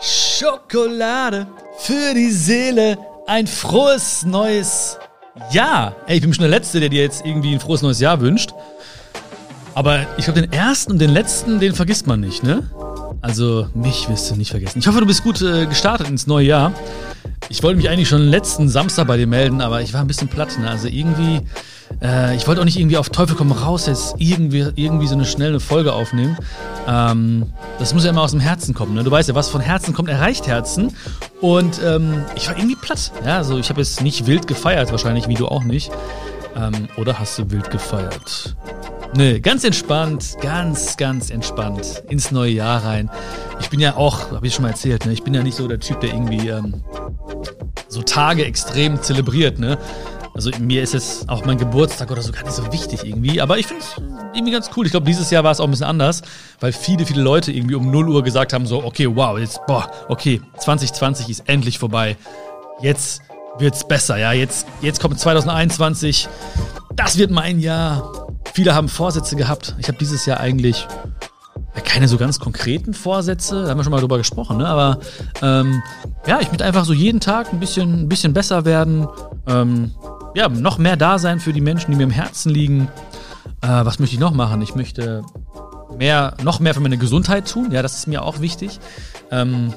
Schokolade für die Seele, ein frohes neues Jahr. Ey, ich bin schon der Letzte, der dir jetzt irgendwie ein frohes neues Jahr wünscht. Aber ich glaube, den ersten und den letzten, den vergisst man nicht, ne? Also, mich wirst du nicht vergessen. Ich hoffe, du bist gut äh, gestartet ins neue Jahr. Ich wollte mich eigentlich schon letzten Samstag bei dir melden, aber ich war ein bisschen platt, ne? Also irgendwie äh, ich wollte auch nicht irgendwie auf Teufel komm raus jetzt irgendwie, irgendwie so eine schnelle Folge aufnehmen. Ähm, das muss ja immer aus dem Herzen kommen. Ne? Du weißt ja, was von Herzen kommt, erreicht Herzen. Und ähm, ich war irgendwie platt. Ja, also ich habe jetzt nicht wild gefeiert, wahrscheinlich wie du auch nicht. Ähm, oder hast du wild gefeiert? Nee, ganz entspannt, ganz, ganz entspannt ins neue Jahr rein. Ich bin ja auch, habe ich schon mal erzählt, ne? ich bin ja nicht so der Typ, der irgendwie ähm, so Tage extrem zelebriert. Ne? Also mir ist jetzt auch mein Geburtstag oder so gar nicht so wichtig irgendwie. Aber ich finde es irgendwie ganz cool. Ich glaube, dieses Jahr war es auch ein bisschen anders, weil viele, viele Leute irgendwie um 0 Uhr gesagt haben: so, okay, wow, jetzt, boah, okay, 2020 ist endlich vorbei. Jetzt wird's besser, ja. Jetzt, jetzt kommt 2021. Das wird mein Jahr. Viele haben Vorsätze gehabt. Ich habe dieses Jahr eigentlich keine so ganz konkreten Vorsätze, da haben wir schon mal drüber gesprochen, ne? aber ähm, ja, ich möchte einfach so jeden Tag ein bisschen, ein bisschen besser werden, ähm, ja, noch mehr da sein für die Menschen, die mir im Herzen liegen. Äh, was möchte ich noch machen? Ich möchte mehr, noch mehr für meine Gesundheit tun. Ja, das ist mir auch wichtig. Ähm,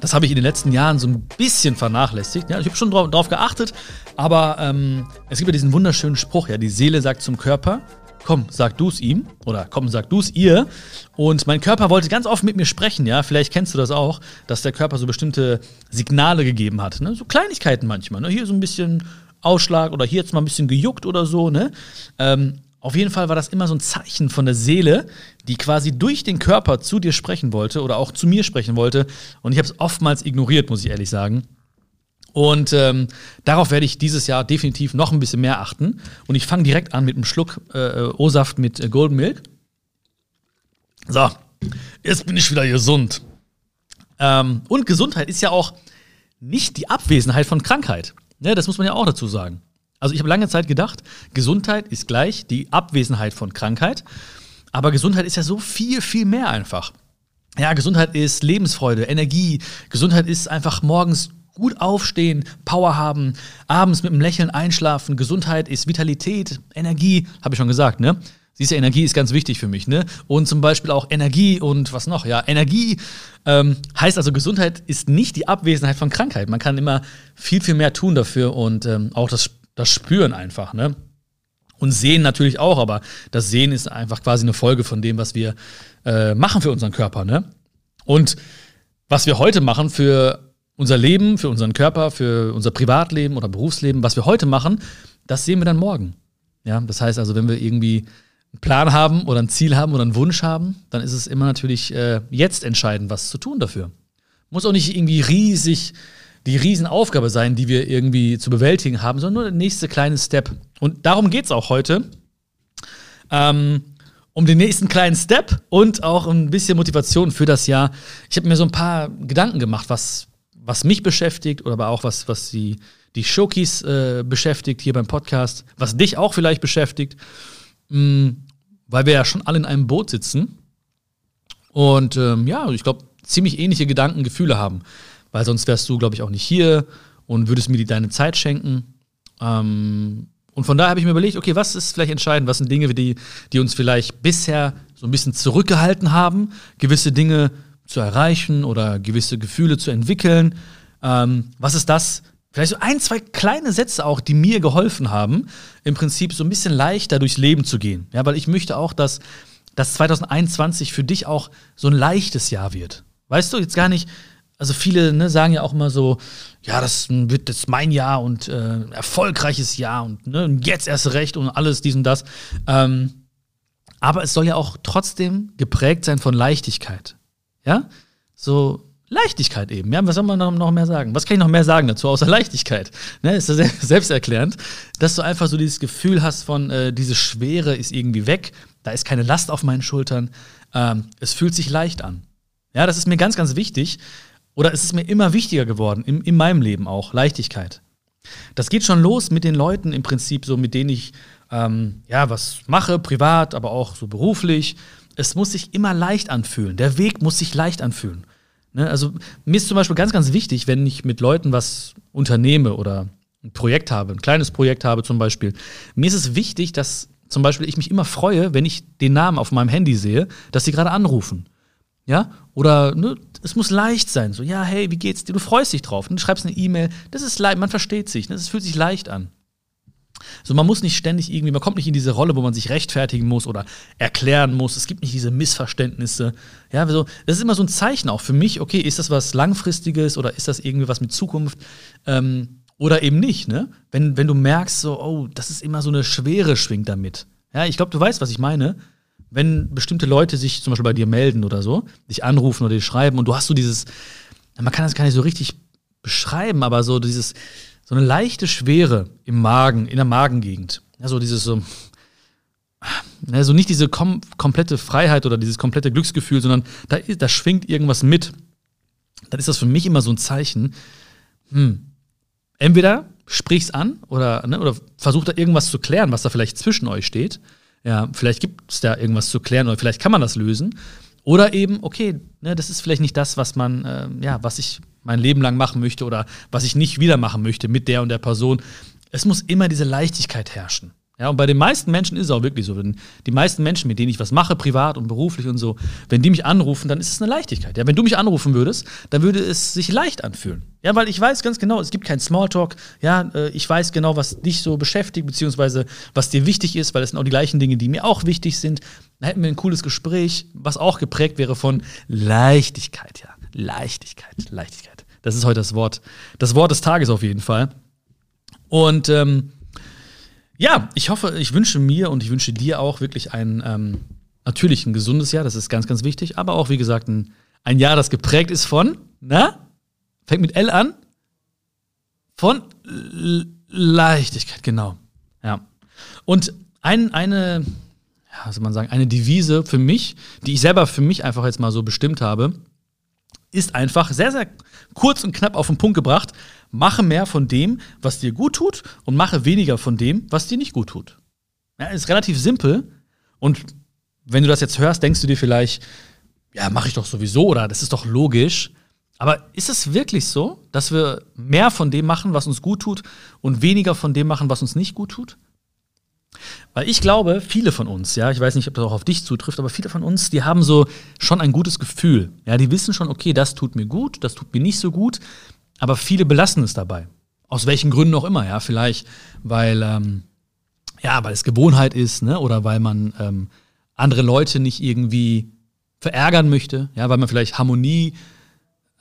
das habe ich in den letzten Jahren so ein bisschen vernachlässigt. Ja, ich habe schon drauf, drauf, geachtet, aber ähm, es gibt ja diesen wunderschönen Spruch, ja, die Seele sagt zum Körper, komm, sag du es ihm oder komm, sag du es ihr. Und mein Körper wollte ganz oft mit mir sprechen, ja, vielleicht kennst du das auch, dass der Körper so bestimmte Signale gegeben hat, ne? so Kleinigkeiten manchmal, ne? hier so ein bisschen Ausschlag oder hier jetzt mal ein bisschen gejuckt oder so, ne? Ähm, auf jeden Fall war das immer so ein Zeichen von der Seele, die quasi durch den Körper zu dir sprechen wollte oder auch zu mir sprechen wollte. Und ich habe es oftmals ignoriert, muss ich ehrlich sagen. Und ähm, darauf werde ich dieses Jahr definitiv noch ein bisschen mehr achten. Und ich fange direkt an mit einem Schluck äh, O-Saft mit äh, Golden Milk. So, jetzt bin ich wieder gesund. Ähm, und Gesundheit ist ja auch nicht die Abwesenheit von Krankheit. Ja, das muss man ja auch dazu sagen. Also ich habe lange Zeit gedacht, Gesundheit ist gleich die Abwesenheit von Krankheit. Aber Gesundheit ist ja so viel, viel mehr einfach. Ja, Gesundheit ist Lebensfreude, Energie. Gesundheit ist einfach morgens gut aufstehen, Power haben, abends mit einem Lächeln einschlafen. Gesundheit ist Vitalität, Energie, habe ich schon gesagt, ne? Siehst du, Energie ist ganz wichtig für mich, ne? Und zum Beispiel auch Energie und was noch? Ja, Energie ähm, heißt also, Gesundheit ist nicht die Abwesenheit von Krankheit. Man kann immer viel, viel mehr tun dafür und ähm, auch das, das Spüren einfach, ne? Und Sehen natürlich auch, aber das Sehen ist einfach quasi eine Folge von dem, was wir äh, machen für unseren Körper, ne? Und was wir heute machen für unser Leben, für unseren Körper, für unser Privatleben oder Berufsleben, was wir heute machen, das sehen wir dann morgen. Ja, das heißt also, wenn wir irgendwie Plan haben oder ein Ziel haben oder einen Wunsch haben, dann ist es immer natürlich äh, jetzt entscheidend, was zu tun dafür. Muss auch nicht irgendwie riesig die Riesenaufgabe sein, die wir irgendwie zu bewältigen haben, sondern nur der nächste kleine Step. Und darum geht es auch heute. Ähm, um den nächsten kleinen Step und auch ein bisschen Motivation für das Jahr. Ich habe mir so ein paar Gedanken gemacht, was, was mich beschäftigt oder aber auch was, was die, die Showkeys äh, beschäftigt hier beim Podcast, was dich auch vielleicht beschäftigt. Mhm weil wir ja schon alle in einem Boot sitzen und ähm, ja, ich glaube, ziemlich ähnliche Gedanken, Gefühle haben. Weil sonst wärst du, glaube ich, auch nicht hier und würdest mir die, deine Zeit schenken. Ähm, und von daher habe ich mir überlegt, okay, was ist vielleicht entscheidend? Was sind Dinge, die, die uns vielleicht bisher so ein bisschen zurückgehalten haben, gewisse Dinge zu erreichen oder gewisse Gefühle zu entwickeln? Ähm, was ist das, Vielleicht so ein, zwei kleine Sätze auch, die mir geholfen haben, im Prinzip so ein bisschen leichter durchs Leben zu gehen. Ja, weil ich möchte auch, dass, dass 2021 für dich auch so ein leichtes Jahr wird. Weißt du, jetzt gar nicht, also viele ne, sagen ja auch immer so, ja, das wird jetzt mein Jahr und äh, erfolgreiches Jahr und ne, jetzt erst recht und alles, dies und das. Ähm, aber es soll ja auch trotzdem geprägt sein von Leichtigkeit. Ja? So, Leichtigkeit eben. Ja, was soll man noch mehr sagen? Was kann ich noch mehr sagen dazu, außer Leichtigkeit? Ne, ist ja selbsterklärend, dass du einfach so dieses Gefühl hast von, äh, diese Schwere ist irgendwie weg, da ist keine Last auf meinen Schultern, ähm, es fühlt sich leicht an. Ja, das ist mir ganz, ganz wichtig. Oder es ist mir immer wichtiger geworden, in, in meinem Leben auch, Leichtigkeit. Das geht schon los mit den Leuten im Prinzip, so mit denen ich ähm, ja was mache, privat, aber auch so beruflich. Es muss sich immer leicht anfühlen. Der Weg muss sich leicht anfühlen. Ne? Also mir ist zum Beispiel ganz, ganz wichtig, wenn ich mit Leuten was unternehme oder ein Projekt habe, ein kleines Projekt habe zum Beispiel, mir ist es wichtig, dass zum Beispiel ich mich immer freue, wenn ich den Namen auf meinem Handy sehe, dass sie gerade anrufen. Ja? Oder ne, es muss leicht sein. So, ja, hey, wie geht's dir? Du freust dich drauf. Du schreibst eine E-Mail. Das ist leicht, man versteht sich. Ne? Fühlt sich leicht an. So, man muss nicht ständig irgendwie, man kommt nicht in diese Rolle, wo man sich rechtfertigen muss oder erklären muss. Es gibt nicht diese Missverständnisse. Ja, so, das ist immer so ein Zeichen auch für mich, okay, ist das was Langfristiges oder ist das irgendwie was mit Zukunft? Ähm, oder eben nicht, ne? Wenn, wenn du merkst, so, oh, das ist immer so eine Schwere schwingt damit. Ja, ich glaube, du weißt, was ich meine. Wenn bestimmte Leute sich zum Beispiel bei dir melden oder so, dich anrufen oder dir schreiben und du hast so dieses, man kann das gar nicht so richtig beschreiben, aber so dieses, so eine leichte Schwere im Magen, in der Magengegend. Ja, so dieses so, also nicht diese kom komplette Freiheit oder dieses komplette Glücksgefühl, sondern da, da schwingt irgendwas mit. Dann ist das für mich immer so ein Zeichen, hm, entweder sprich's an oder, ne, oder versuch da irgendwas zu klären, was da vielleicht zwischen euch steht. Ja, vielleicht gibt es da irgendwas zu klären oder vielleicht kann man das lösen. Oder eben, okay, ne, das ist vielleicht nicht das, was man, äh, ja, was ich mein Leben lang machen möchte oder was ich nicht wieder machen möchte mit der und der Person. Es muss immer diese Leichtigkeit herrschen. Ja, und bei den meisten Menschen ist es auch wirklich so. Wenn die meisten Menschen, mit denen ich was mache, privat und beruflich und so, wenn die mich anrufen, dann ist es eine Leichtigkeit. Ja, wenn du mich anrufen würdest, dann würde es sich leicht anfühlen. Ja, weil ich weiß ganz genau, es gibt keinen Smalltalk. Ja, äh, ich weiß genau, was dich so beschäftigt, beziehungsweise was dir wichtig ist, weil es sind auch die gleichen Dinge, die mir auch wichtig sind. Da hätten wir ein cooles Gespräch, was auch geprägt wäre von Leichtigkeit, ja. Leichtigkeit, Leichtigkeit. Das ist heute das Wort, das Wort des Tages auf jeden Fall. Und ähm, ja, ich hoffe, ich wünsche mir und ich wünsche dir auch wirklich ein ähm, natürlich ein gesundes Jahr, das ist ganz, ganz wichtig, aber auch, wie gesagt, ein, ein Jahr, das geprägt ist von, na? Fängt mit L an? Von Leichtigkeit, genau. Ja. Und ein, eine, ja, soll man sagen, eine Devise für mich, die ich selber für mich einfach jetzt mal so bestimmt habe, ist einfach sehr, sehr kurz und knapp auf den Punkt gebracht. Mache mehr von dem, was dir gut tut und mache weniger von dem, was dir nicht gut tut. Ja, ist relativ simpel. Und wenn du das jetzt hörst, denkst du dir vielleicht, ja, mache ich doch sowieso oder das ist doch logisch. Aber ist es wirklich so, dass wir mehr von dem machen, was uns gut tut und weniger von dem machen, was uns nicht gut tut? Weil ich glaube, viele von uns, ja, ich weiß nicht, ob das auch auf dich zutrifft, aber viele von uns, die haben so schon ein gutes Gefühl. Ja, die wissen schon, okay, das tut mir gut, das tut mir nicht so gut, aber viele belassen es dabei. Aus welchen Gründen auch immer, ja, vielleicht, weil, ähm, ja, weil es Gewohnheit ist, ne, oder weil man ähm, andere Leute nicht irgendwie verärgern möchte, ja, weil man vielleicht Harmonie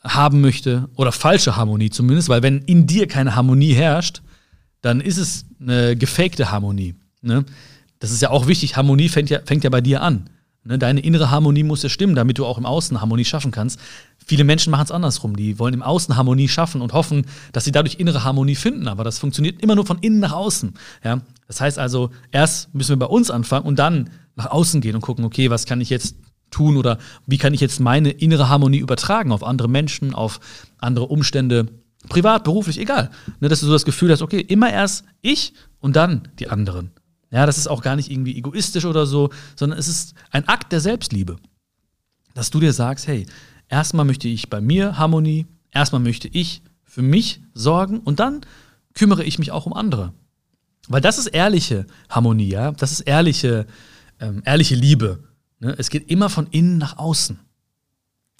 haben möchte oder falsche Harmonie zumindest, weil wenn in dir keine Harmonie herrscht, dann ist es eine gefakte Harmonie. Ne? Das ist ja auch wichtig. Harmonie fängt ja, fängt ja bei dir an. Ne? Deine innere Harmonie muss ja stimmen, damit du auch im Außen Harmonie schaffen kannst. Viele Menschen machen es andersrum. Die wollen im Außen Harmonie schaffen und hoffen, dass sie dadurch innere Harmonie finden. Aber das funktioniert immer nur von innen nach außen. Ja? Das heißt also, erst müssen wir bei uns anfangen und dann nach außen gehen und gucken, okay, was kann ich jetzt tun oder wie kann ich jetzt meine innere Harmonie übertragen auf andere Menschen, auf andere Umstände, privat, beruflich, egal. Ne, dass du so das Gefühl hast, okay, immer erst ich und dann die anderen. Ja, das ist auch gar nicht irgendwie egoistisch oder so, sondern es ist ein Akt der Selbstliebe. Dass du dir sagst, hey, erstmal möchte ich bei mir Harmonie, erstmal möchte ich für mich sorgen und dann kümmere ich mich auch um andere. Weil das ist ehrliche Harmonie, ja, das ist ehrliche, ähm, ehrliche Liebe. Ne? Es geht immer von innen nach außen.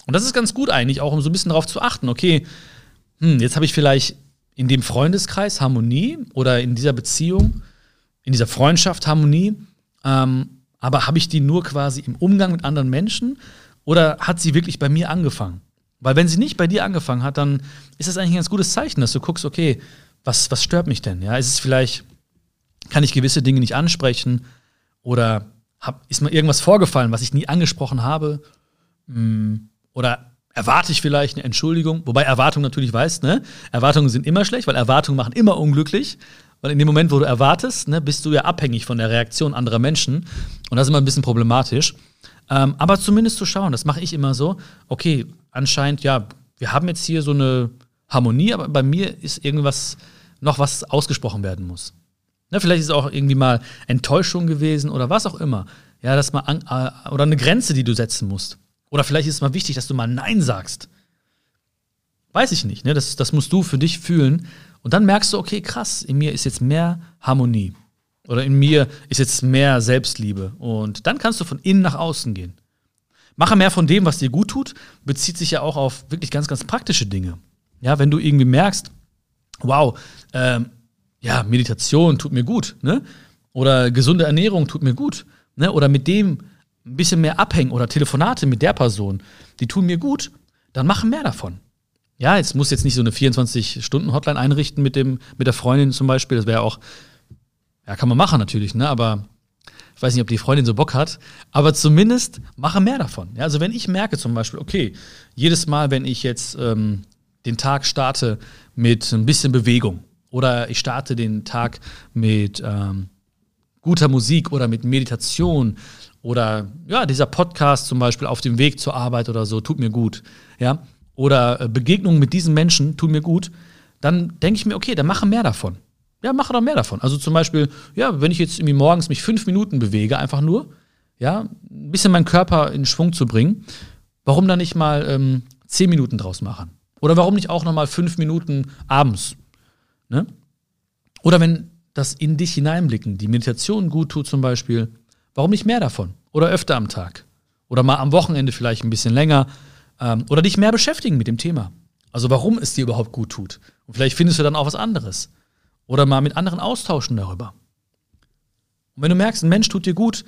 Und das ist ganz gut eigentlich, auch um so ein bisschen darauf zu achten, okay, hm, jetzt habe ich vielleicht in dem Freundeskreis Harmonie oder in dieser Beziehung in dieser Freundschaft Harmonie, ähm, aber habe ich die nur quasi im Umgang mit anderen Menschen oder hat sie wirklich bei mir angefangen? Weil wenn sie nicht bei dir angefangen hat, dann ist das eigentlich ein ganz gutes Zeichen, dass du guckst, okay, was, was stört mich denn? Ja, ist es vielleicht, kann ich gewisse Dinge nicht ansprechen oder hab, ist mir irgendwas vorgefallen, was ich nie angesprochen habe? Hm, oder erwarte ich vielleicht eine Entschuldigung? Wobei Erwartungen natürlich weißt, ne? Erwartungen sind immer schlecht, weil Erwartungen machen immer unglücklich. Weil in dem Moment, wo du erwartest, ne, bist du ja abhängig von der Reaktion anderer Menschen. Und das ist immer ein bisschen problematisch. Ähm, aber zumindest zu schauen, das mache ich immer so. Okay, anscheinend, ja, wir haben jetzt hier so eine Harmonie, aber bei mir ist irgendwas noch, was ausgesprochen werden muss. Ne, vielleicht ist es auch irgendwie mal Enttäuschung gewesen oder was auch immer. Ja, das mal an, äh, oder eine Grenze, die du setzen musst. Oder vielleicht ist es mal wichtig, dass du mal Nein sagst. Weiß ich nicht. Ne? Das, das musst du für dich fühlen. Und dann merkst du, okay, krass, in mir ist jetzt mehr Harmonie. Oder in mir ist jetzt mehr Selbstliebe. Und dann kannst du von innen nach außen gehen. Mache mehr von dem, was dir gut tut, bezieht sich ja auch auf wirklich ganz, ganz praktische Dinge. Ja, wenn du irgendwie merkst, wow, ähm, ja, Meditation tut mir gut, ne? Oder gesunde Ernährung tut mir gut, ne? Oder mit dem ein bisschen mehr abhängen oder Telefonate mit der Person, die tun mir gut, dann mache mehr davon. Ja, jetzt muss jetzt nicht so eine 24-Stunden-Hotline einrichten mit, dem, mit der Freundin zum Beispiel. Das wäre auch, ja, kann man machen natürlich, ne? Aber ich weiß nicht, ob die Freundin so Bock hat, aber zumindest mache mehr davon. Ja, also wenn ich merke zum Beispiel, okay, jedes Mal, wenn ich jetzt ähm, den Tag starte mit ein bisschen Bewegung oder ich starte den Tag mit ähm, guter Musik oder mit Meditation oder ja, dieser Podcast zum Beispiel auf dem Weg zur Arbeit oder so, tut mir gut. Ja, oder äh, Begegnungen mit diesen Menschen tun mir gut, dann denke ich mir, okay, dann mache mehr davon. Ja, mache doch mehr davon. Also zum Beispiel, ja, wenn ich jetzt irgendwie morgens mich fünf Minuten bewege, einfach nur, ja, ein bisschen meinen Körper in Schwung zu bringen, warum dann nicht mal ähm, zehn Minuten draus machen? Oder warum nicht auch noch mal fünf Minuten abends? Ne? Oder wenn das in dich hineinblicken, die Meditation gut tut zum Beispiel, warum nicht mehr davon? Oder öfter am Tag? Oder mal am Wochenende vielleicht ein bisschen länger, ähm, oder dich mehr beschäftigen mit dem Thema. Also warum es dir überhaupt gut tut. Und vielleicht findest du dann auch was anderes. Oder mal mit anderen austauschen darüber. Und wenn du merkst, ein Mensch tut dir gut,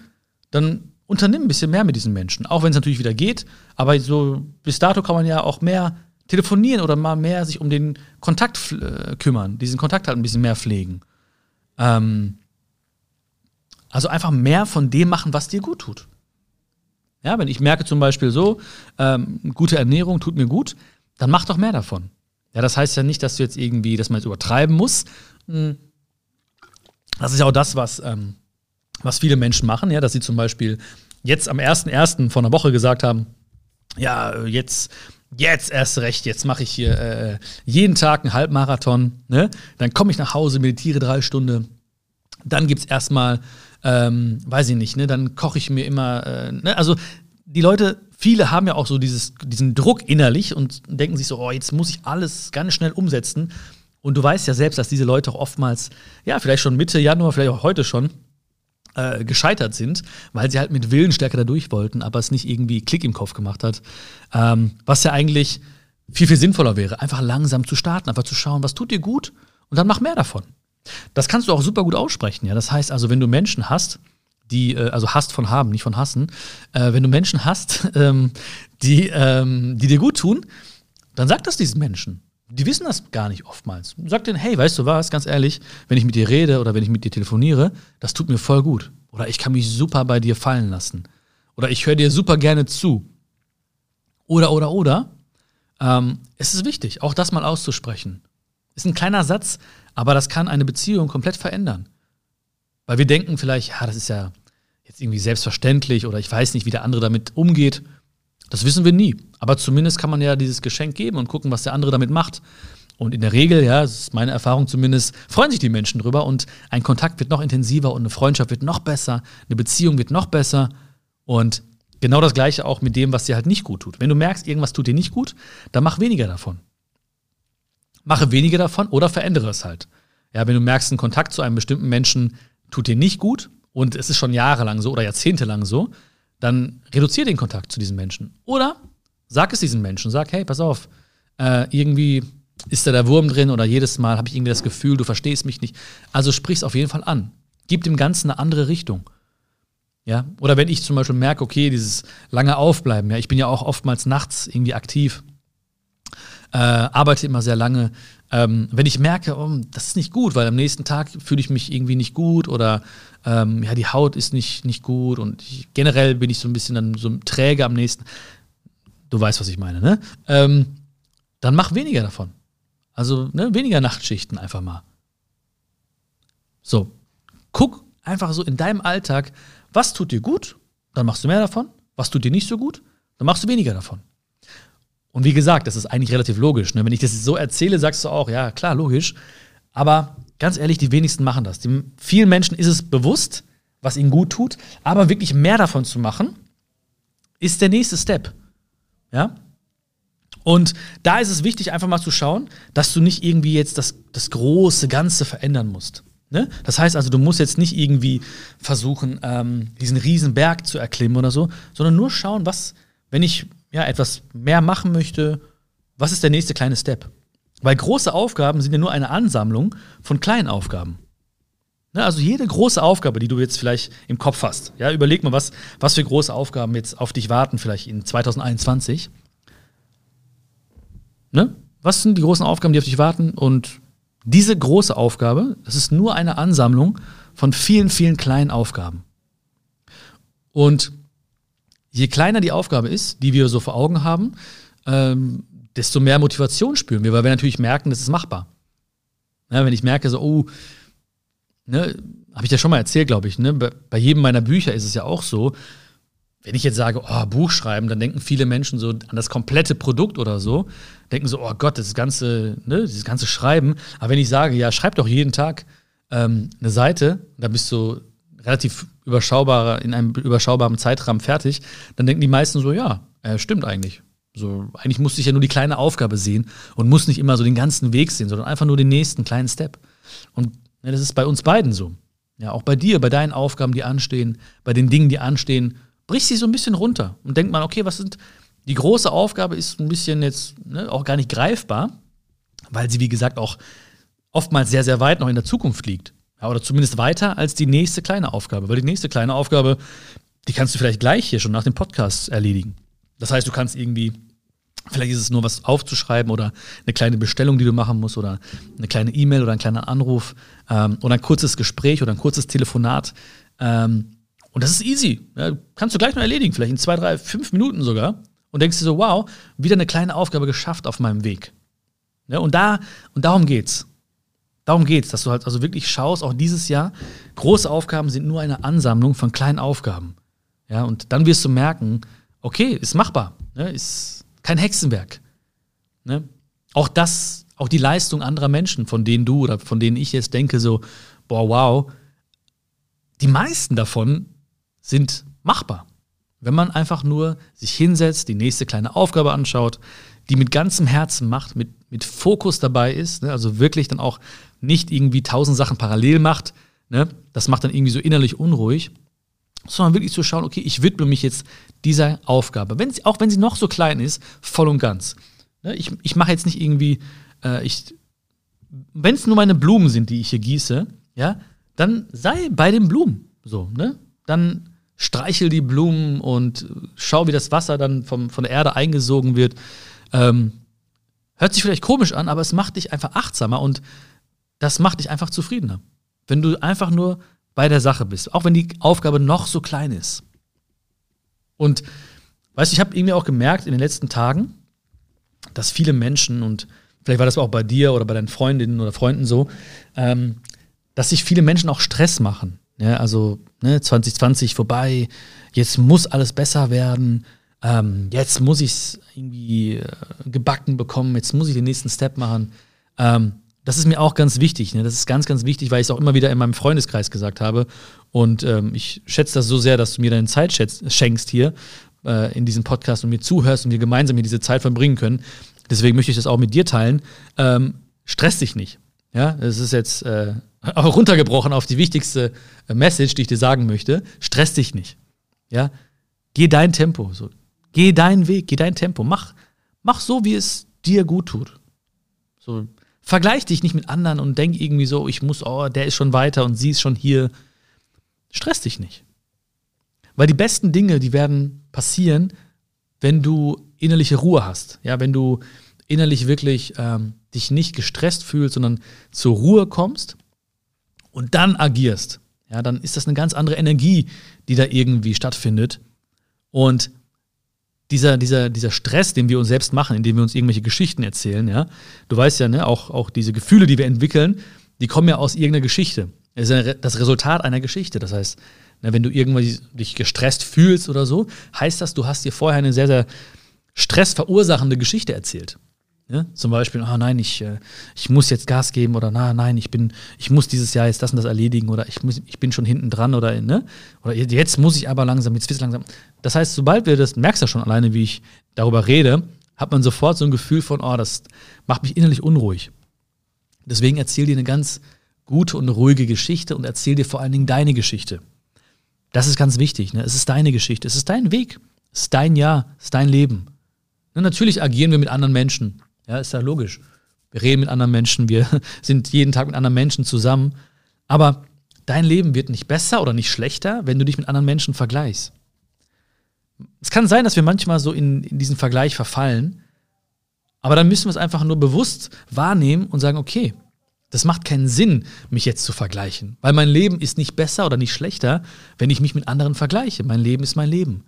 dann unternimm ein bisschen mehr mit diesen Menschen. Auch wenn es natürlich wieder geht. Aber so bis dato kann man ja auch mehr telefonieren oder mal mehr sich um den Kontakt äh, kümmern, diesen Kontakt halt ein bisschen mehr pflegen. Ähm, also einfach mehr von dem machen, was dir gut tut. Ja, wenn ich merke zum Beispiel so, ähm, gute Ernährung tut mir gut, dann mach doch mehr davon. Ja, das heißt ja nicht, dass du jetzt irgendwie, dass man jetzt übertreiben muss. Hm. Das ist ja auch das, was, ähm, was viele Menschen machen, ja, dass sie zum Beispiel jetzt am 1.1. vor einer Woche gesagt haben, ja, jetzt, jetzt erst recht, jetzt mache ich hier äh, jeden Tag einen Halbmarathon, ne? Dann komme ich nach Hause, meditiere drei Stunden, dann gibt es erstmal ähm, weiß ich nicht, ne, dann koche ich mir immer, äh, ne, also die Leute, viele haben ja auch so dieses, diesen Druck innerlich und denken sich so, oh, jetzt muss ich alles ganz schnell umsetzen. Und du weißt ja selbst, dass diese Leute auch oftmals, ja, vielleicht schon Mitte Januar, vielleicht auch heute schon, äh, gescheitert sind, weil sie halt mit Willensstärke da durch wollten, aber es nicht irgendwie Klick im Kopf gemacht hat. Ähm, was ja eigentlich viel, viel sinnvoller wäre, einfach langsam zu starten, einfach zu schauen, was tut dir gut und dann mach mehr davon. Das kannst du auch super gut aussprechen, ja. Das heißt also, wenn du Menschen hast, die, äh, also hast von haben, nicht von hassen, äh, wenn du Menschen hast, ähm, die, ähm, die dir gut tun, dann sag das diesen Menschen. Die wissen das gar nicht oftmals. Sag denen, hey, weißt du was, ganz ehrlich, wenn ich mit dir rede oder wenn ich mit dir telefoniere, das tut mir voll gut. Oder ich kann mich super bei dir fallen lassen. Oder ich höre dir super gerne zu. Oder, oder, oder. Ähm, es ist wichtig, auch das mal auszusprechen. Ist ein kleiner Satz, aber das kann eine Beziehung komplett verändern. Weil wir denken vielleicht, ja, das ist ja jetzt irgendwie selbstverständlich oder ich weiß nicht, wie der andere damit umgeht. Das wissen wir nie. Aber zumindest kann man ja dieses Geschenk geben und gucken, was der andere damit macht. Und in der Regel, ja, das ist meine Erfahrung zumindest, freuen sich die Menschen drüber und ein Kontakt wird noch intensiver und eine Freundschaft wird noch besser, eine Beziehung wird noch besser. Und genau das Gleiche auch mit dem, was dir halt nicht gut tut. Wenn du merkst, irgendwas tut dir nicht gut, dann mach weniger davon mache weniger davon oder verändere es halt. Ja, wenn du merkst, ein Kontakt zu einem bestimmten Menschen tut dir nicht gut und es ist schon jahrelang so oder jahrzehntelang so, dann reduziere den Kontakt zu diesen Menschen. Oder sag es diesen Menschen, sag, hey, pass auf, äh, irgendwie ist da der Wurm drin oder jedes Mal habe ich irgendwie das Gefühl, du verstehst mich nicht. Also sprich es auf jeden Fall an. Gib dem Ganzen eine andere Richtung. Ja, oder wenn ich zum Beispiel merke, okay, dieses lange Aufbleiben, ja, ich bin ja auch oftmals nachts irgendwie aktiv äh, arbeite immer sehr lange. Ähm, wenn ich merke, oh, das ist nicht gut, weil am nächsten Tag fühle ich mich irgendwie nicht gut oder ähm, ja, die Haut ist nicht, nicht gut und ich, generell bin ich so ein bisschen dann so träge am nächsten. Du weißt, was ich meine, ne? Ähm, dann mach weniger davon. Also ne, weniger Nachtschichten einfach mal. So, guck einfach so in deinem Alltag, was tut dir gut, dann machst du mehr davon. Was tut dir nicht so gut, dann machst du weniger davon. Und wie gesagt, das ist eigentlich relativ logisch. Ne? Wenn ich das so erzähle, sagst du auch, ja, klar, logisch. Aber ganz ehrlich, die wenigsten machen das. Die, vielen Menschen ist es bewusst, was ihnen gut tut, aber wirklich mehr davon zu machen, ist der nächste Step. Ja? Und da ist es wichtig, einfach mal zu schauen, dass du nicht irgendwie jetzt das, das große Ganze verändern musst. Ne? Das heißt also, du musst jetzt nicht irgendwie versuchen, ähm, diesen riesen Berg zu erklimmen oder so, sondern nur schauen, was, wenn ich ja etwas mehr machen möchte, was ist der nächste kleine Step? Weil große Aufgaben sind ja nur eine Ansammlung von kleinen Aufgaben. Ne? Also jede große Aufgabe, die du jetzt vielleicht im Kopf hast, ja, überleg mal, was, was für große Aufgaben jetzt auf dich warten, vielleicht in 2021. Ne? Was sind die großen Aufgaben, die auf dich warten? Und diese große Aufgabe, das ist nur eine Ansammlung von vielen, vielen kleinen Aufgaben. Und je kleiner die Aufgabe ist, die wir so vor Augen haben, ähm, desto mehr Motivation spüren wir, weil wir natürlich merken, das ist machbar. Ja, wenn ich merke, so, oh, ne, habe ich ja schon mal erzählt, glaube ich, ne, bei jedem meiner Bücher ist es ja auch so, wenn ich jetzt sage, oh, Buch schreiben, dann denken viele Menschen so an das komplette Produkt oder so, denken so, oh Gott, das ganze, ne, dieses ganze Schreiben. Aber wenn ich sage, ja, schreib doch jeden Tag ähm, eine Seite, da bist du relativ überschaubarer, in einem überschaubaren Zeitrahmen fertig, dann denken die meisten so, ja, äh, stimmt eigentlich. So, eigentlich musste ich ja nur die kleine Aufgabe sehen und muss nicht immer so den ganzen Weg sehen, sondern einfach nur den nächsten kleinen Step. Und ne, das ist bei uns beiden so. Ja, auch bei dir, bei deinen Aufgaben, die anstehen, bei den Dingen, die anstehen, bricht sie so ein bisschen runter und denkt man, okay, was sind die große Aufgabe ist ein bisschen jetzt ne, auch gar nicht greifbar, weil sie, wie gesagt, auch oftmals sehr, sehr weit noch in der Zukunft liegt. Ja, oder zumindest weiter als die nächste kleine Aufgabe. Weil die nächste kleine Aufgabe, die kannst du vielleicht gleich hier schon nach dem Podcast erledigen. Das heißt, du kannst irgendwie, vielleicht ist es nur was aufzuschreiben oder eine kleine Bestellung, die du machen musst oder eine kleine E-Mail oder ein kleiner Anruf ähm, oder ein kurzes Gespräch oder ein kurzes Telefonat. Ähm, und das ist easy. Ja, kannst du gleich noch erledigen, vielleicht in zwei, drei, fünf Minuten sogar. Und denkst dir so, wow, wieder eine kleine Aufgabe geschafft auf meinem Weg. Ja, und, da, und darum geht's. Darum geht's, dass du halt also wirklich schaust, auch dieses Jahr, große Aufgaben sind nur eine Ansammlung von kleinen Aufgaben. Ja, und dann wirst du merken, okay, ist machbar, ne, ist kein Hexenwerk. Ne? Auch das, auch die Leistung anderer Menschen, von denen du oder von denen ich jetzt denke, so, boah, wow, die meisten davon sind machbar. Wenn man einfach nur sich hinsetzt, die nächste kleine Aufgabe anschaut, die mit ganzem Herzen macht, mit, mit Fokus dabei ist, ne? also wirklich dann auch nicht irgendwie tausend Sachen parallel macht, ne? das macht dann irgendwie so innerlich unruhig, sondern wirklich zu schauen, okay, ich widme mich jetzt dieser Aufgabe, wenn sie, auch wenn sie noch so klein ist, voll und ganz. Ne? Ich, ich mache jetzt nicht irgendwie, äh, wenn es nur meine Blumen sind, die ich hier gieße, ja, dann sei bei den Blumen so, ne? Dann streichel die Blumen und schau, wie das Wasser dann vom, von der Erde eingesogen wird. Ähm, hört sich vielleicht komisch an, aber es macht dich einfach achtsamer und das macht dich einfach zufriedener. Wenn du einfach nur bei der Sache bist, auch wenn die Aufgabe noch so klein ist. Und weißt du, ich habe irgendwie auch gemerkt in den letzten Tagen, dass viele Menschen, und vielleicht war das auch bei dir oder bei deinen Freundinnen oder Freunden so, ähm, dass sich viele Menschen auch Stress machen. Ja, also ne, 2020 vorbei, jetzt muss alles besser werden, ähm, jetzt muss ich es irgendwie äh, gebacken bekommen, jetzt muss ich den nächsten Step machen. Ähm, das ist mir auch ganz wichtig. Ne? Das ist ganz, ganz wichtig, weil ich es auch immer wieder in meinem Freundeskreis gesagt habe. Und ähm, ich schätze das so sehr, dass du mir deine Zeit schenkst hier äh, in diesem Podcast und mir zuhörst und wir gemeinsam hier diese Zeit verbringen können. Deswegen möchte ich das auch mit dir teilen. Ähm, stress dich nicht. Ja, das ist jetzt äh, auch runtergebrochen auf die wichtigste äh, Message, die ich dir sagen möchte. Stress dich nicht. Ja, geh dein Tempo. So. Geh deinen Weg, geh dein Tempo. Mach, mach so, wie es dir gut tut. So, vergleich dich nicht mit anderen und denk irgendwie so, ich muss, oh, der ist schon weiter und sie ist schon hier. Stress dich nicht. Weil die besten Dinge, die werden passieren, wenn du innerliche Ruhe hast. Ja, wenn du innerlich wirklich ähm, dich nicht gestresst fühlst, sondern zur Ruhe kommst und dann agierst, ja, dann ist das eine ganz andere Energie, die da irgendwie stattfindet. Und dieser, dieser, dieser Stress, den wir uns selbst machen, indem wir uns irgendwelche Geschichten erzählen, ja, du weißt ja, ne, auch, auch diese Gefühle, die wir entwickeln, die kommen ja aus irgendeiner Geschichte. Es ist das Resultat einer Geschichte. Das heißt, ne, wenn du irgendwie dich gestresst fühlst oder so, heißt das, du hast dir vorher eine sehr, sehr stressverursachende Geschichte erzählt. Ja? Zum Beispiel, ah nein, ich, äh, ich muss jetzt Gas geben oder na, nein, ich bin, ich muss dieses Jahr jetzt das und das erledigen oder ich, muss, ich bin schon hinten dran oder, ne? oder jetzt muss ich aber langsam, jetzt wird langsam. Das heißt, sobald wir das, merkst du ja schon alleine, wie ich darüber rede, hat man sofort so ein Gefühl von, oh, das macht mich innerlich unruhig. Deswegen erzähl dir eine ganz gute und ruhige Geschichte und erzähl dir vor allen Dingen deine Geschichte. Das ist ganz wichtig. Ne? Es ist deine Geschichte, es ist dein Weg, es ist dein Jahr, es ist dein Leben. Ne? Natürlich agieren wir mit anderen Menschen. Ja, ist ja logisch. Wir reden mit anderen Menschen, wir sind jeden Tag mit anderen Menschen zusammen. Aber dein Leben wird nicht besser oder nicht schlechter, wenn du dich mit anderen Menschen vergleichst. Es kann sein, dass wir manchmal so in, in diesen Vergleich verfallen, aber dann müssen wir es einfach nur bewusst wahrnehmen und sagen, okay, das macht keinen Sinn, mich jetzt zu vergleichen, weil mein Leben ist nicht besser oder nicht schlechter, wenn ich mich mit anderen vergleiche. Mein Leben ist mein Leben.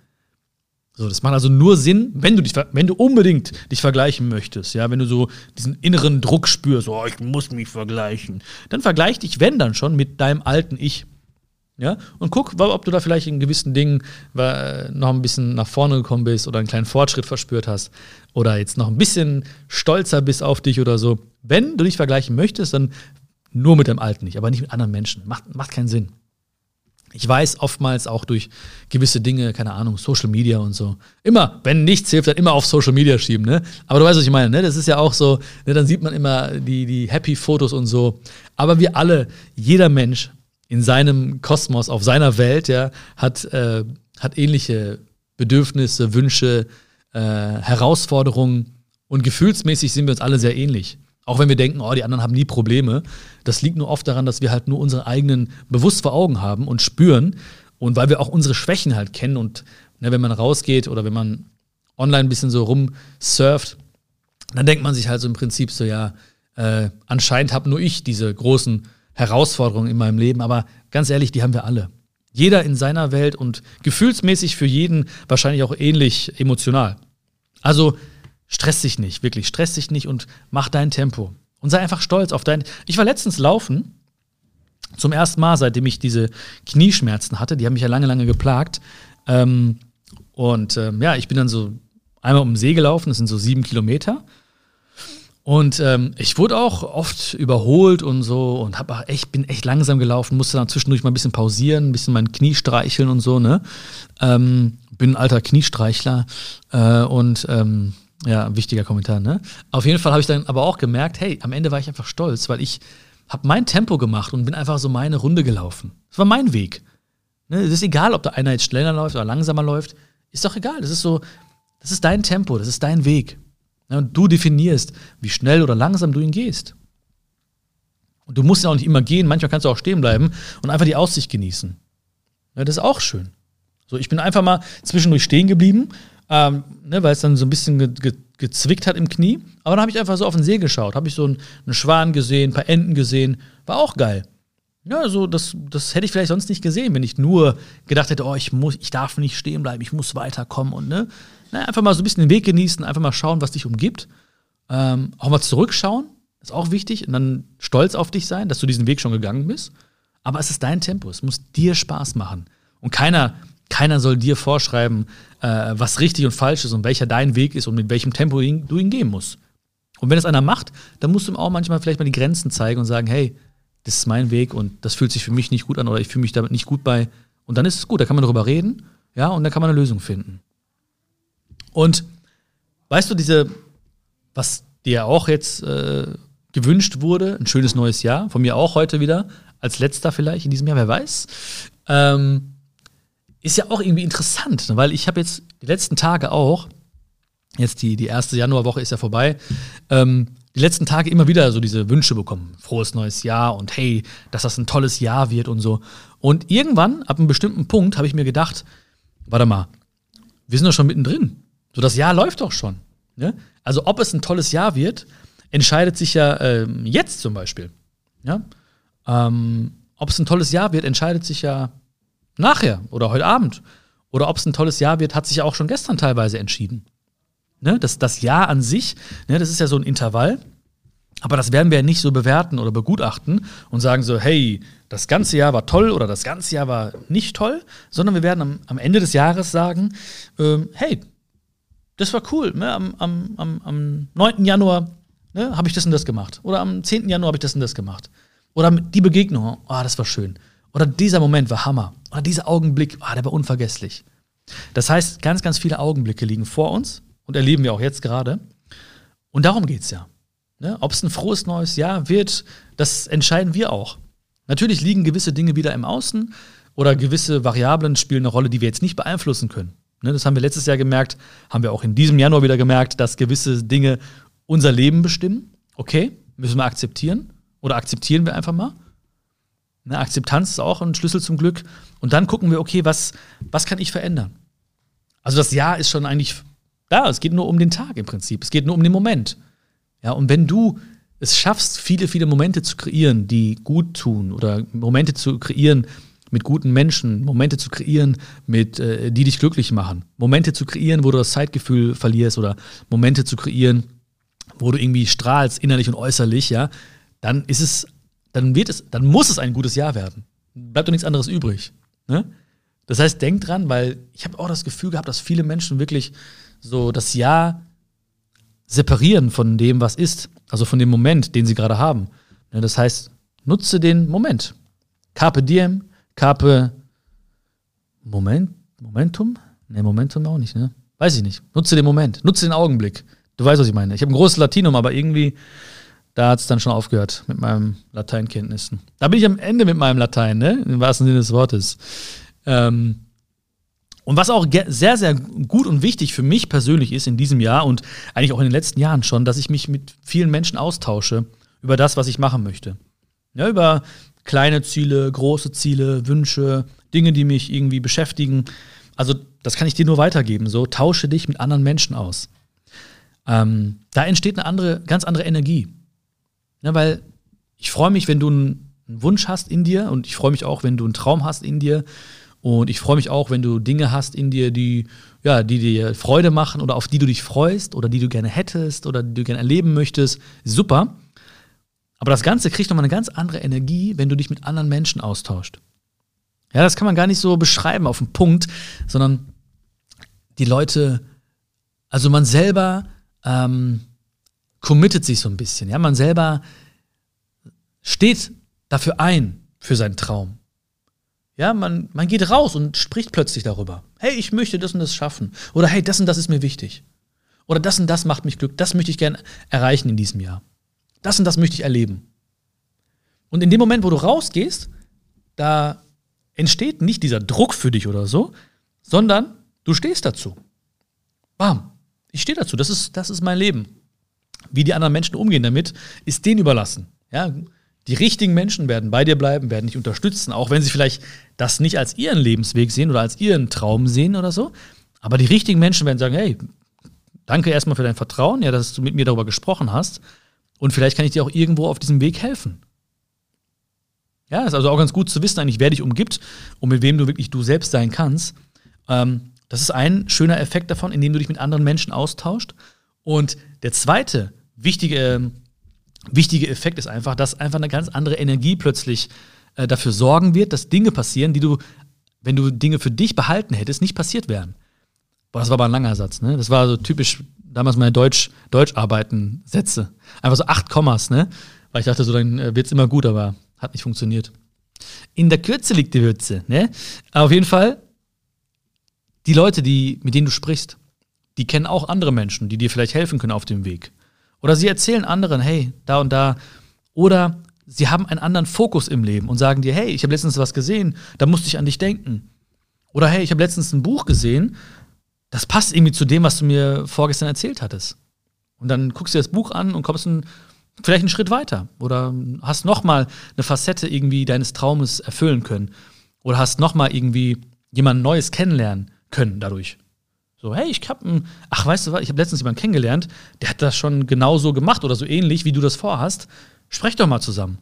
So, das macht also nur Sinn, wenn du dich, wenn du unbedingt dich vergleichen möchtest, ja, wenn du so diesen inneren Druck spürst, oh, ich muss mich vergleichen, dann vergleich dich, wenn dann schon, mit deinem alten Ich. Ja, und guck, ob du da vielleicht in gewissen Dingen noch ein bisschen nach vorne gekommen bist oder einen kleinen Fortschritt verspürt hast oder jetzt noch ein bisschen stolzer bist auf dich oder so. Wenn du dich vergleichen möchtest, dann nur mit deinem Alten nicht, aber nicht mit anderen Menschen. Macht, macht keinen Sinn. Ich weiß oftmals auch durch gewisse Dinge, keine Ahnung, Social Media und so. Immer, wenn nichts hilft, dann immer auf Social Media schieben, ne? Aber du weißt, was ich meine, ne? Das ist ja auch so, ne? dann sieht man immer die, die Happy-Fotos und so. Aber wir alle, jeder Mensch in seinem Kosmos, auf seiner Welt, ja, hat, äh, hat ähnliche Bedürfnisse, Wünsche, äh, Herausforderungen und gefühlsmäßig sind wir uns alle sehr ähnlich. Auch wenn wir denken, oh, die anderen haben nie Probleme. Das liegt nur oft daran, dass wir halt nur unsere eigenen bewusst vor Augen haben und spüren. Und weil wir auch unsere Schwächen halt kennen und ne, wenn man rausgeht oder wenn man online ein bisschen so rumsurft, dann denkt man sich halt so im Prinzip so, ja, äh, anscheinend habe nur ich diese großen Herausforderungen in meinem Leben, aber ganz ehrlich, die haben wir alle. Jeder in seiner Welt und gefühlsmäßig für jeden wahrscheinlich auch ähnlich emotional. Also stress dich nicht, wirklich, stress dich nicht und mach dein Tempo. Und sei einfach stolz auf dein. Ich war letztens laufen, zum ersten Mal, seitdem ich diese Knieschmerzen hatte. Die haben mich ja lange, lange geplagt. Ähm, und ähm, ja, ich bin dann so einmal um den See gelaufen, das sind so sieben Kilometer. Und ähm, ich wurde auch oft überholt und so und hab auch echt, bin echt langsam gelaufen, musste dann zwischendurch mal ein bisschen pausieren, ein bisschen mein Knie streicheln und so, ne? Ähm, bin ein alter Kniestreichler äh, und ähm, ja, wichtiger Kommentar, ne? Auf jeden Fall habe ich dann aber auch gemerkt, hey, am Ende war ich einfach stolz, weil ich habe mein Tempo gemacht und bin einfach so meine Runde gelaufen. Das war mein Weg. Ne? Es ist egal, ob da einer jetzt schneller läuft oder langsamer läuft. Ist doch egal. Das ist so, das ist dein Tempo, das ist dein Weg. Ne? Und du definierst, wie schnell oder langsam du ihn gehst. Und du musst ja auch nicht immer gehen, manchmal kannst du auch stehen bleiben und einfach die Aussicht genießen. Ja, das ist auch schön. So, ich bin einfach mal zwischendurch stehen geblieben, ähm, ne, weil es dann so ein bisschen ge ge gezwickt hat im Knie. Aber dann habe ich einfach so auf den See geschaut, habe ich so einen, einen, Schwan gesehen, ein paar Enten gesehen, war auch geil. Ja, also das, das hätte ich vielleicht sonst nicht gesehen, wenn ich nur gedacht hätte, oh, ich muss, ich darf nicht stehen bleiben, ich muss weiterkommen und ne, na, einfach mal so ein bisschen den Weg genießen, einfach mal schauen, was dich umgibt, ähm, auch mal zurückschauen, ist auch wichtig. Und dann stolz auf dich sein, dass du diesen Weg schon gegangen bist. Aber es ist dein Tempo, es muss dir Spaß machen. Und keiner keiner soll dir vorschreiben, äh, was richtig und falsch ist und welcher dein Weg ist und mit welchem Tempo ihn, du ihn gehen musst. Und wenn es einer macht, dann musst du ihm auch manchmal vielleicht mal die Grenzen zeigen und sagen, hey, das ist mein Weg und das fühlt sich für mich nicht gut an oder ich fühle mich damit nicht gut bei. Und dann ist es gut, da kann man darüber reden, ja, und dann kann man eine Lösung finden. Und weißt du, diese, was dir auch jetzt äh, gewünscht wurde, ein schönes neues Jahr, von mir auch heute wieder, als letzter vielleicht in diesem Jahr, wer weiß. Ähm, ist ja auch irgendwie interessant, ne? weil ich habe jetzt die letzten Tage auch, jetzt die, die erste Januarwoche ist ja vorbei, ähm, die letzten Tage immer wieder so diese Wünsche bekommen. Frohes neues Jahr und hey, dass das ein tolles Jahr wird und so. Und irgendwann, ab einem bestimmten Punkt, habe ich mir gedacht, warte mal, wir sind doch schon mittendrin. So, das Jahr läuft doch schon. Ne? Also, ob es ein tolles Jahr wird, entscheidet sich ja ähm, jetzt zum Beispiel. Ja? Ähm, ob es ein tolles Jahr wird, entscheidet sich ja nachher oder heute Abend. Oder ob es ein tolles Jahr wird, hat sich ja auch schon gestern teilweise entschieden. Ne? Das, das Jahr an sich, ne, das ist ja so ein Intervall. Aber das werden wir ja nicht so bewerten oder begutachten und sagen so, hey, das ganze Jahr war toll oder das ganze Jahr war nicht toll, sondern wir werden am, am Ende des Jahres sagen, ähm, hey, das war cool. Ne? Am, am, am, am 9. Januar ne, habe ich das und das gemacht. Oder am 10. Januar habe ich das und das gemacht. Oder die Begegnung, oh, das war schön. Oder dieser Moment war Hammer. Oder dieser Augenblick, oh, der war unvergesslich. Das heißt, ganz, ganz viele Augenblicke liegen vor uns und erleben wir auch jetzt gerade. Und darum geht es ja. Ne? Ob es ein frohes neues Jahr wird, das entscheiden wir auch. Natürlich liegen gewisse Dinge wieder im Außen oder gewisse Variablen spielen eine Rolle, die wir jetzt nicht beeinflussen können. Ne? Das haben wir letztes Jahr gemerkt, haben wir auch in diesem Januar wieder gemerkt, dass gewisse Dinge unser Leben bestimmen. Okay, müssen wir akzeptieren oder akzeptieren wir einfach mal. Ne? Akzeptanz ist auch ein Schlüssel zum Glück. Und dann gucken wir, okay, was, was kann ich verändern? Also das Jahr ist schon eigentlich da. Es geht nur um den Tag im Prinzip. Es geht nur um den Moment. Ja, und wenn du es schaffst, viele, viele Momente zu kreieren, die gut tun oder Momente zu kreieren mit guten Menschen, Momente zu kreieren, mit, äh, die dich glücklich machen, Momente zu kreieren, wo du das Zeitgefühl verlierst oder Momente zu kreieren, wo du irgendwie strahlst, innerlich und äußerlich, ja, dann ist es, dann wird es, dann muss es ein gutes Jahr werden. Bleibt doch nichts anderes übrig. Ne? Das heißt, denk dran, weil ich habe auch das Gefühl gehabt, dass viele Menschen wirklich so das Jahr separieren von dem, was ist, also von dem Moment, den sie gerade haben. Ne, das heißt, nutze den Moment. Carpe diem, carpe Moment, Momentum? Ne, Momentum auch nicht, ne? Weiß ich nicht. Nutze den Moment, nutze den Augenblick. Du weißt, was ich meine. Ich habe ein großes Latinum, aber irgendwie, da hat es dann schon aufgehört mit meinen Lateinkenntnissen. Da bin ich am Ende mit meinem Latein, ne? Im wahrsten Sinne des Wortes. Ähm, und was auch sehr, sehr gut und wichtig für mich persönlich ist in diesem Jahr und eigentlich auch in den letzten Jahren schon, dass ich mich mit vielen Menschen austausche über das, was ich machen möchte. Ja, über kleine Ziele, große Ziele, Wünsche, Dinge, die mich irgendwie beschäftigen. Also, das kann ich dir nur weitergeben. So, tausche dich mit anderen Menschen aus. Ähm, da entsteht eine andere, ganz andere Energie. Ja, weil ich freue mich, wenn du einen Wunsch hast in dir und ich freue mich auch, wenn du einen Traum hast in dir und ich freue mich auch, wenn du Dinge hast in dir, die, ja, die dir Freude machen oder auf die du dich freust oder die du gerne hättest oder die du gerne erleben möchtest. Super. Aber das Ganze kriegt nochmal eine ganz andere Energie, wenn du dich mit anderen Menschen austauscht. Ja, das kann man gar nicht so beschreiben auf den Punkt, sondern die Leute, also man selber ähm, committet sich so ein bisschen. Ja, man selber steht dafür ein, für seinen Traum. Ja, man, man geht raus und spricht plötzlich darüber. Hey, ich möchte das und das schaffen. Oder hey, das und das ist mir wichtig. Oder das und das macht mich glücklich. Das möchte ich gerne erreichen in diesem Jahr. Das und das möchte ich erleben. Und in dem Moment, wo du rausgehst, da entsteht nicht dieser Druck für dich oder so, sondern du stehst dazu. Bam. Ich stehe dazu. Das ist, das ist mein Leben. Wie die anderen Menschen umgehen damit, ist denen überlassen. Ja, die richtigen Menschen werden bei dir bleiben, werden dich unterstützen, auch wenn sie vielleicht das nicht als ihren Lebensweg sehen oder als ihren Traum sehen oder so. Aber die richtigen Menschen werden sagen, hey, danke erstmal für dein Vertrauen, ja, dass du mit mir darüber gesprochen hast. Und vielleicht kann ich dir auch irgendwo auf diesem Weg helfen. Ja, ist also auch ganz gut zu wissen, eigentlich, wer dich umgibt und mit wem du wirklich du selbst sein kannst. Ähm, das ist ein schöner Effekt davon, indem du dich mit anderen Menschen austauscht. Und der zweite wichtige wichtige Effekt ist einfach, dass einfach eine ganz andere Energie plötzlich äh, dafür sorgen wird, dass Dinge passieren, die du, wenn du Dinge für dich behalten hättest, nicht passiert wären. Boah, das war aber ein langer Satz, ne? Das war so typisch damals meine Deutsch, Deutscharbeiten-Sätze. Einfach so acht Kommas, ne? Weil ich dachte, so dann äh, wird's immer gut, aber hat nicht funktioniert. In der Kürze liegt die Würze, ne? Aber auf jeden Fall, die Leute, die, mit denen du sprichst, die kennen auch andere Menschen, die dir vielleicht helfen können auf dem Weg. Oder sie erzählen anderen, hey, da und da. Oder sie haben einen anderen Fokus im Leben und sagen dir, hey, ich habe letztens was gesehen, da musste ich an dich denken. Oder hey, ich habe letztens ein Buch gesehen, das passt irgendwie zu dem, was du mir vorgestern erzählt hattest. Und dann guckst du dir das Buch an und kommst ein, vielleicht einen Schritt weiter. Oder hast nochmal eine Facette irgendwie deines Traumes erfüllen können. Oder hast nochmal irgendwie jemand Neues kennenlernen können dadurch. So, hey, ich hab ein, ach, weißt du was, ich habe letztens jemanden kennengelernt, der hat das schon genauso gemacht oder so ähnlich, wie du das vorhast. Sprecht doch mal zusammen.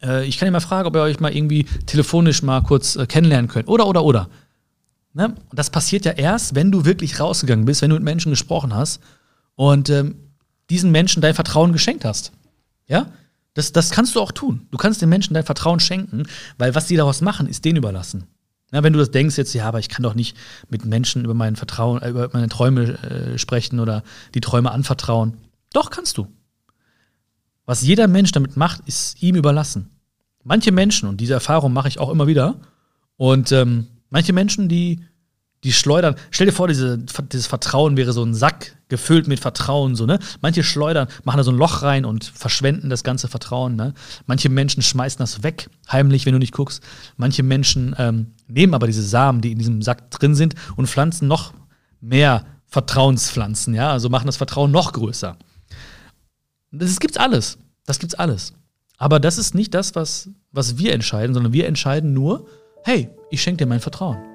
Äh, ich kann dir mal fragen, ob ihr euch mal irgendwie telefonisch mal kurz äh, kennenlernen könnt. Oder, oder, oder. Ne? Das passiert ja erst, wenn du wirklich rausgegangen bist, wenn du mit Menschen gesprochen hast und ähm, diesen Menschen dein Vertrauen geschenkt hast. Ja? Das, das kannst du auch tun. Du kannst den Menschen dein Vertrauen schenken, weil was die daraus machen, ist denen überlassen. Ja, wenn du das denkst jetzt, ja, aber ich kann doch nicht mit Menschen über mein Vertrauen, äh, über meine Träume äh, sprechen oder die Träume anvertrauen. Doch, kannst du. Was jeder Mensch damit macht, ist ihm überlassen. Manche Menschen, und diese Erfahrung mache ich auch immer wieder, und ähm, manche Menschen, die, die schleudern. Stell dir vor, diese, dieses Vertrauen wäre so ein Sack gefüllt mit Vertrauen, so, ne? Manche schleudern, machen da so ein Loch rein und verschwenden das ganze Vertrauen, ne? Manche Menschen schmeißen das weg, heimlich, wenn du nicht guckst. Manche Menschen ähm, nehmen aber diese Samen, die in diesem Sack drin sind, und pflanzen noch mehr Vertrauenspflanzen, ja? Also machen das Vertrauen noch größer. Das gibt's alles. Das gibt's alles. Aber das ist nicht das, was, was wir entscheiden, sondern wir entscheiden nur, hey, ich schenke dir mein Vertrauen.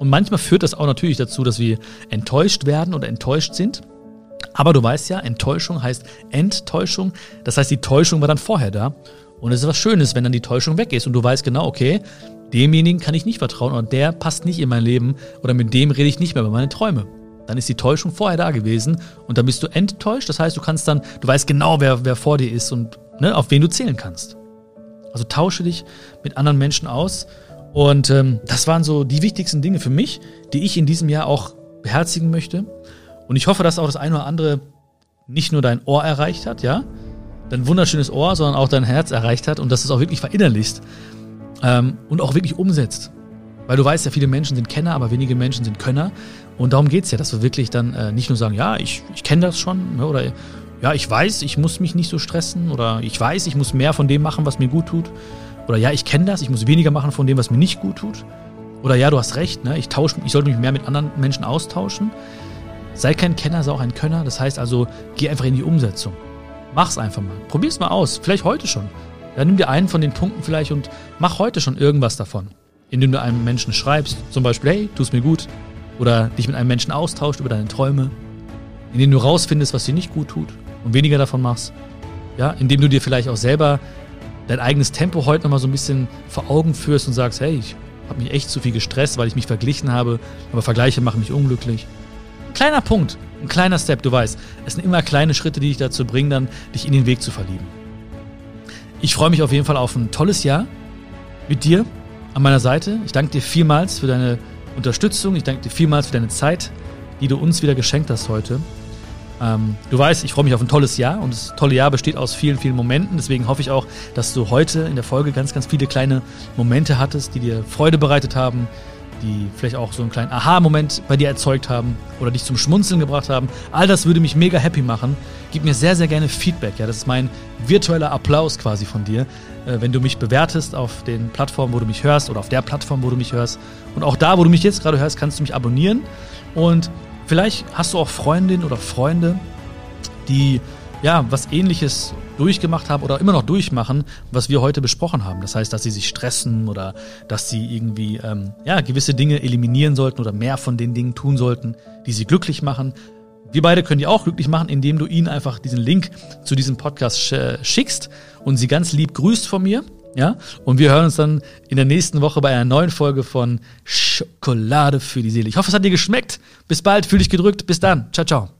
Und manchmal führt das auch natürlich dazu, dass wir enttäuscht werden oder enttäuscht sind. Aber du weißt ja, Enttäuschung heißt Enttäuschung. Das heißt, die Täuschung war dann vorher da. Und es ist was Schönes, wenn dann die Täuschung weg ist und du weißt genau, okay, demjenigen kann ich nicht vertrauen oder der passt nicht in mein Leben oder mit dem rede ich nicht mehr über meine Träume. Dann ist die Täuschung vorher da gewesen und dann bist du enttäuscht. Das heißt, du kannst dann, du weißt genau, wer, wer vor dir ist und ne, auf wen du zählen kannst. Also tausche dich mit anderen Menschen aus und ähm, das waren so die wichtigsten Dinge für mich, die ich in diesem Jahr auch beherzigen möchte. Und ich hoffe, dass auch das eine oder andere nicht nur dein Ohr erreicht hat, ja, dein wunderschönes Ohr, sondern auch dein Herz erreicht hat und dass du es auch wirklich verinnerlichst ähm, und auch wirklich umsetzt. Weil du weißt ja, viele Menschen sind Kenner, aber wenige Menschen sind Könner. Und darum geht es ja, dass wir wirklich dann äh, nicht nur sagen, ja, ich, ich kenne das schon, ne, oder ja, ich weiß, ich muss mich nicht so stressen, oder ich weiß, ich muss mehr von dem machen, was mir gut tut, oder ja, ich kenne das, ich muss weniger machen von dem, was mir nicht gut tut. Oder ja, du hast recht, ne? ich, tausche, ich sollte mich mehr mit anderen Menschen austauschen. Sei kein Kenner, sei auch ein Könner. Das heißt also, geh einfach in die Umsetzung. Mach's einfach mal. Probier's mal aus. Vielleicht heute schon. Ja, nimm dir einen von den Punkten vielleicht und mach heute schon irgendwas davon. Indem du einem Menschen schreibst, zum Beispiel, hey, tu's mir gut. Oder dich mit einem Menschen austauscht über deine Träume. Indem du rausfindest, was dir nicht gut tut und weniger davon machst. Ja, indem du dir vielleicht auch selber dein eigenes Tempo heute nochmal so ein bisschen vor Augen führst und sagst, hey, ich habe mich echt zu viel gestresst, weil ich mich verglichen habe, aber Vergleiche machen mich unglücklich. Ein kleiner Punkt, ein kleiner Step, du weißt, es sind immer kleine Schritte, die dich dazu bringen, dann dich in den Weg zu verlieben. Ich freue mich auf jeden Fall auf ein tolles Jahr mit dir an meiner Seite. Ich danke dir vielmals für deine Unterstützung. Ich danke dir vielmals für deine Zeit, die du uns wieder geschenkt hast heute. Ähm, du weißt, ich freue mich auf ein tolles Jahr und das tolle Jahr besteht aus vielen, vielen Momenten. Deswegen hoffe ich auch, dass du heute in der Folge ganz, ganz viele kleine Momente hattest, die dir Freude bereitet haben, die vielleicht auch so einen kleinen Aha-Moment bei dir erzeugt haben oder dich zum Schmunzeln gebracht haben. All das würde mich mega happy machen. Gib mir sehr, sehr gerne Feedback. Ja, das ist mein virtueller Applaus quasi von dir, äh, wenn du mich bewertest auf den Plattformen, wo du mich hörst oder auf der Plattform, wo du mich hörst. Und auch da, wo du mich jetzt gerade hörst, kannst du mich abonnieren und Vielleicht hast du auch Freundinnen oder Freunde, die ja was ähnliches durchgemacht haben oder immer noch durchmachen, was wir heute besprochen haben. Das heißt, dass sie sich stressen oder dass sie irgendwie ähm, ja, gewisse Dinge eliminieren sollten oder mehr von den Dingen tun sollten, die sie glücklich machen. Wir beide können die auch glücklich machen, indem du ihnen einfach diesen Link zu diesem Podcast schickst und sie ganz lieb grüßt von mir. Ja, und wir hören uns dann in der nächsten Woche bei einer neuen Folge von Schokolade für die Seele. Ich hoffe, es hat dir geschmeckt. Bis bald, fühl dich gedrückt. Bis dann. Ciao, ciao.